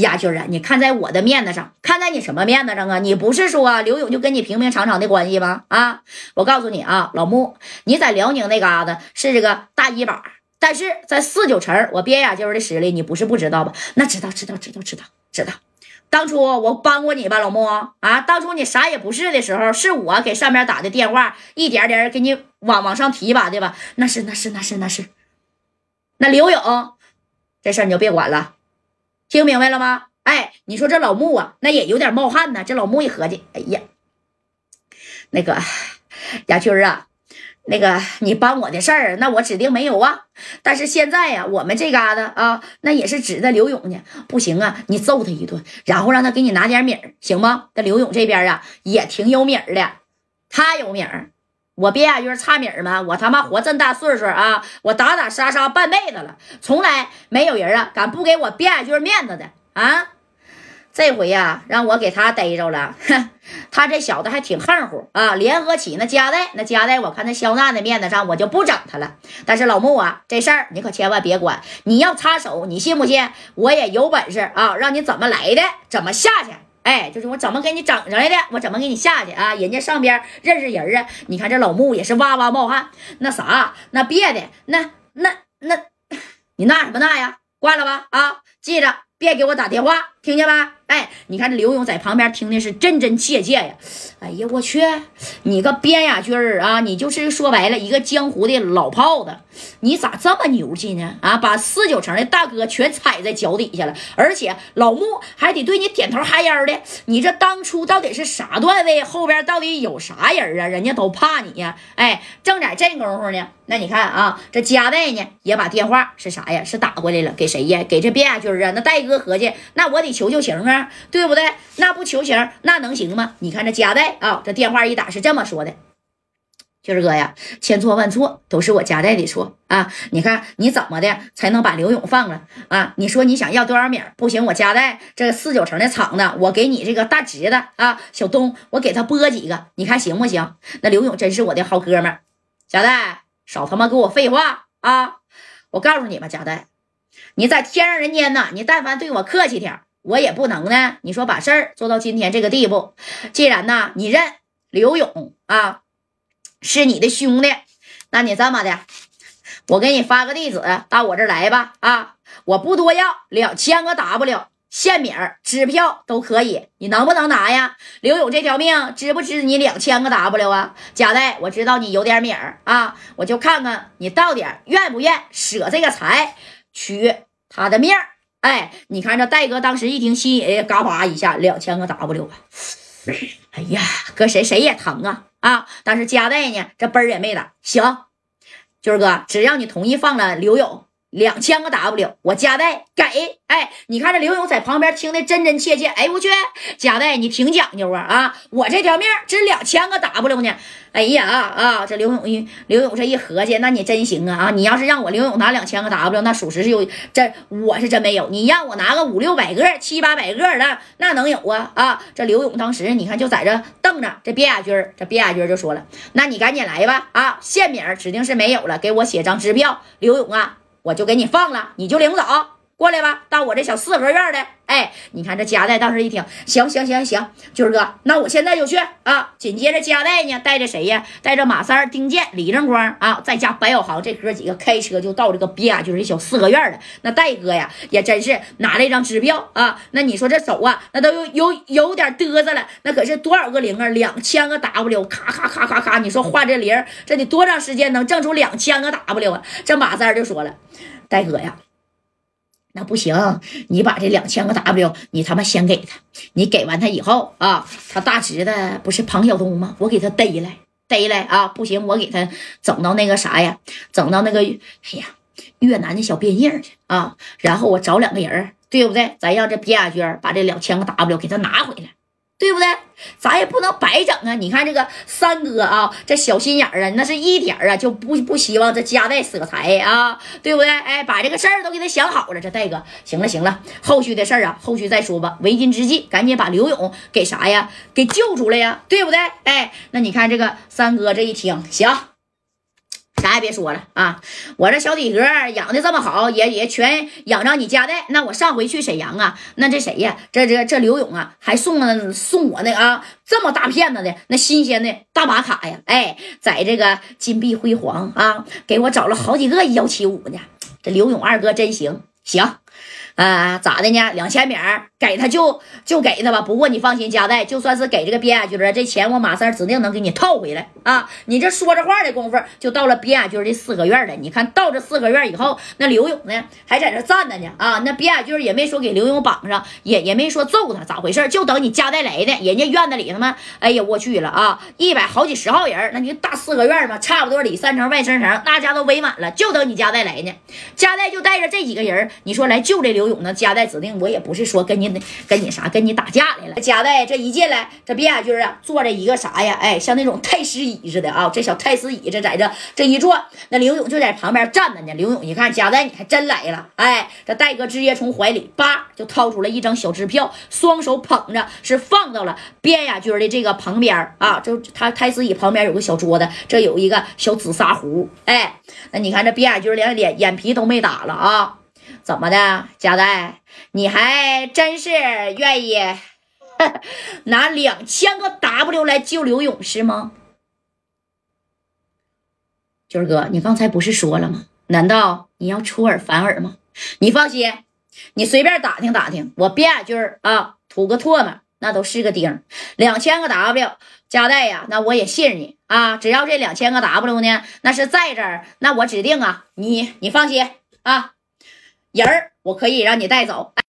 呀，军啊，你看在我的面子上，看在你什么面子上啊？你不是说刘勇就跟你平平常常的关系吗？啊，我告诉你啊，老穆，你在辽宁那嘎达是这个大一把，但是在四九城，我边雅军的实力你不是不知道吧？那知道，知道，知道，知道，知道。当初我帮过你吧，老穆啊，当初你啥也不是的时候，是我给上面打的电话，一点点给你往往上提拔的吧？那是，那是，那是，那是。那刘勇，这事儿你就别管了。听明白了吗？哎，你说这老穆啊，那也有点冒汗呢。这老穆一合计，哎呀，那个雅军啊，那个你帮我的事儿，那我指定没有啊。但是现在呀，我们这嘎达啊，那也是指着刘勇呢。不行啊，你揍他一顿，然后让他给你拿点米儿，行吗？这刘勇这边啊，也挺有米儿的，他有米儿。我边雅军差米儿吗？我他妈活这么大岁数啊，我打打杀杀半辈子了，从来没有人啊敢不给我边雅军面子的啊！这回呀，让我给他逮着了，哼，他这小子还挺横乎啊！联合起那家代，那家代，我看那肖娜的面子上，我就不整他了。但是老穆啊，这事儿你可千万别管，你要插手，你信不信？我也有本事啊，让你怎么来的，怎么下去。哎，就是我怎么给你整上来的，我怎么给你下去啊？人家上边认识人啊！你看这老穆也是哇哇冒汗，那啥，那别的，那那那，你那什么那呀？挂了吧啊！记着。别给我打电话，听见没？哎，你看这刘勇在旁边听的是真真切切呀！哎呀，我去，你个边雅军儿啊，你就是说白了一个江湖的老炮子，你咋这么牛气呢？啊，把四九城的大哥全踩在脚底下了，而且老穆还得对你点头哈腰的。你这当初到底是啥段位？后边到底有啥人啊？人家都怕你呀！哎，正在这功夫呢。那你看啊，这加代呢也把电话是啥呀？是打过来了，给谁呀？给这边雅军啊？那戴哥合计，那我得求求情啊，对不对？那不求情，那能行吗？你看这加代啊，这电话一打是这么说的：“军哥呀，千错万错，都是我加代的错啊！你看你怎么的才能把刘勇放了啊？你说你想要多少米？不行，我加代这四九城的厂子，我给你这个大侄子啊，小东，我给他拨几个，你看行不行？那刘勇真是我的好哥们儿，加代。”少他妈给我废话啊！我告诉你吧，贾代，你在天上人间呢，你但凡对我客气点，我也不能呢。你说把事儿做到今天这个地步，既然呢你认刘勇啊是你的兄弟，那你这么的，我给你发个地址到我这儿来吧啊！我不多要两千个 W。现米儿、支票都可以，你能不能拿呀？刘勇这条命值不值你两千个 W 啊？贾代，我知道你有点米儿啊，我就看看你到底愿不愿舍这个财取他的命儿。哎，你看这戴哥当时一听，心也嘎巴一下，两千个 W 啊！哎呀，搁谁谁也疼啊啊！但是加代呢，这奔儿也没打。行，军儿哥，只要你同意放了刘勇。两千个 W，我加代给。哎，你看这刘勇在旁边听的真真切切。哎，我去，加代你挺讲究啊啊！我这条命值两千个 W 呢。哎呀啊啊，这刘勇一刘勇这一合计，那你真行啊啊！你要是让我刘勇拿两千个 W，那属实是有这我是真没有。你让我拿个五六百个、七八百个的，那能有啊啊！这刘勇当时你看就在这瞪着，这边雅军这边雅军就说了：“那你赶紧来吧啊！现名指定是没有了，给我写张支票。”刘勇啊。我就给你放了，你就领走过来吧，到我这小四合院的。哎，你看这夹带当时一听，行行行行，军哥，那我现在就去啊。紧接着夹带呢，带着谁呀？带着马三、丁健、李正光啊，再加白小航这哥几个开车就到这个比亚军这小四合院了。那戴哥呀，也真是拿了一张支票啊。那你说这手啊，那都有有有点嘚瑟了。那可是多少个零啊？两千个 W，咔咔咔咔咔，你说画这零，这得多长时间能挣出两千个 W 啊？这马三就说了。戴哥呀，那不行，你把这两千个 W，你他妈先给他。你给完他以后啊，他大侄子不是庞晓东吗？我给他逮来，逮来啊！不行，我给他整到那个啥呀，整到那个哎呀越南的小边境去啊。然后我找两个人，对不对？咱让这边亚娟把这两千个 W 给他拿回来。对不对？咱也不能白整啊！你看这个三哥啊，这小心眼儿啊，那是一点儿啊就不不希望这家带舍财啊，对不对？哎，把这个事儿都给他想好了。这戴哥，行了行了，后续的事儿啊，后续再说吧。为今之计，赶紧把刘勇给啥呀？给救出来呀，对不对？哎，那你看这个三哥这一听，行，啥也别说了啊！我这小体格养的这么好，也也全养着你家的。那我上回去沈阳啊，那这谁呀？这这这刘勇啊，还送了送我那啊这么大片子的那新鲜的大马卡呀！哎，在这个金碧辉煌啊，给我找了好几个幺七五呢。这刘勇二哥真行行。啊，咋的呢？两千米给他就就给他吧。不过你放心，加代就算是给这个边亚军这钱我马三指定能给你套回来啊！你这说着话的功夫，就到了边亚军这四合院了。你看到这四合院以后，那刘勇呢还在这站着呢啊！那边亚军也没说给刘勇绑上，也也没说揍他，咋回事？就等你加代来的。人家院子里他妈，哎呀，我去了啊！一百好几十号人，那你大四合院嘛，差不多里三层外三层，大家都围满了，就等你加代来呢。加代就带着这几个人，你说来救这刘。刘勇呢？加代指定我也不是说跟你跟你啥跟你打架来了。加代这一进来，这边亚军啊坐着一个啥呀？哎，像那种太师椅似的啊。这小太师椅这在这这一坐，那刘勇就在旁边站着呢。刘勇一看加代你还真来了，哎，这戴哥直接从怀里叭就掏出了一张小支票，双手捧着是放到了边亚军的这个旁边啊。就他太师椅旁边有个小桌子，这有一个小紫砂壶。哎，那你看这边亚军连脸眼皮都没打了啊。怎么的，贾代，你还真是愿意 拿两千个 W 来救刘勇是吗？军儿哥，你刚才不是说了吗？难道你要出尔反尔吗？你放心，你随便打听打听，我边亚军啊，吐个唾沫那都是个钉。两千个 W，加代呀，那我也信任你啊。只要这两千个 W 呢，那是在这儿，那我指定啊，你你放心啊。人儿，我可以让你带走。